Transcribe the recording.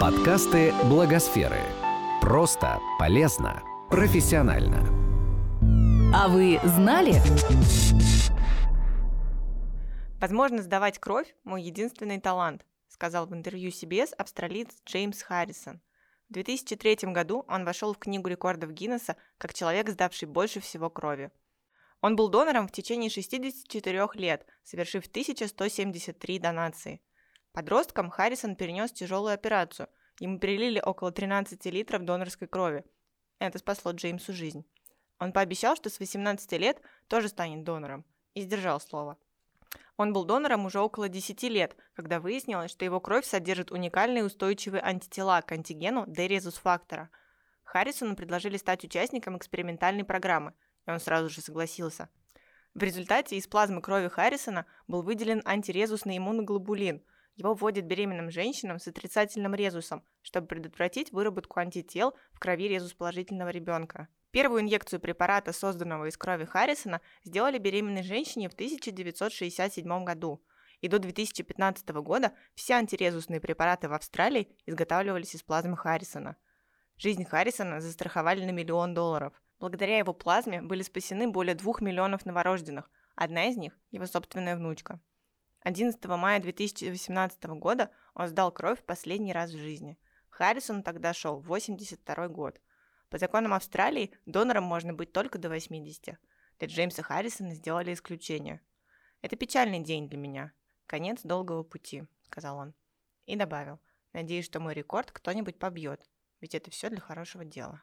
Подкасты Благосферы. Просто, полезно, профессионально. А вы знали? Возможно, сдавать кровь – мой единственный талант, сказал в интервью CBS австралиец Джеймс Харрисон. В 2003 году он вошел в Книгу рекордов Гиннесса как человек, сдавший больше всего крови. Он был донором в течение 64 лет, совершив 1173 донации. Подростком Харрисон перенес тяжелую операцию. Ему перелили около 13 литров донорской крови. Это спасло Джеймсу жизнь. Он пообещал, что с 18 лет тоже станет донором, и сдержал слово. Он был донором уже около 10 лет, когда выяснилось, что его кровь содержит уникальные устойчивые антитела к антигену D-резус-фактора. Харрисону предложили стать участником экспериментальной программы, и он сразу же согласился. В результате из плазмы крови Харрисона был выделен антирезусный иммуноглобулин – его вводят беременным женщинам с отрицательным резусом, чтобы предотвратить выработку антител в крови резус-положительного ребенка. Первую инъекцию препарата, созданного из крови Харрисона, сделали беременной женщине в 1967 году. И до 2015 года все антирезусные препараты в Австралии изготавливались из плазмы Харрисона. Жизнь Харрисона застраховали на миллион долларов. Благодаря его плазме были спасены более двух миллионов новорожденных. Одна из них – его собственная внучка. 11 мая 2018 года он сдал кровь в последний раз в жизни. Харрисон тогда шел 82 год. По законам Австралии донором можно быть только до 80. Для Джеймса Харрисона сделали исключение. «Это печальный день для меня. Конец долгого пути», — сказал он. И добавил, «Надеюсь, что мой рекорд кто-нибудь побьет, ведь это все для хорошего дела».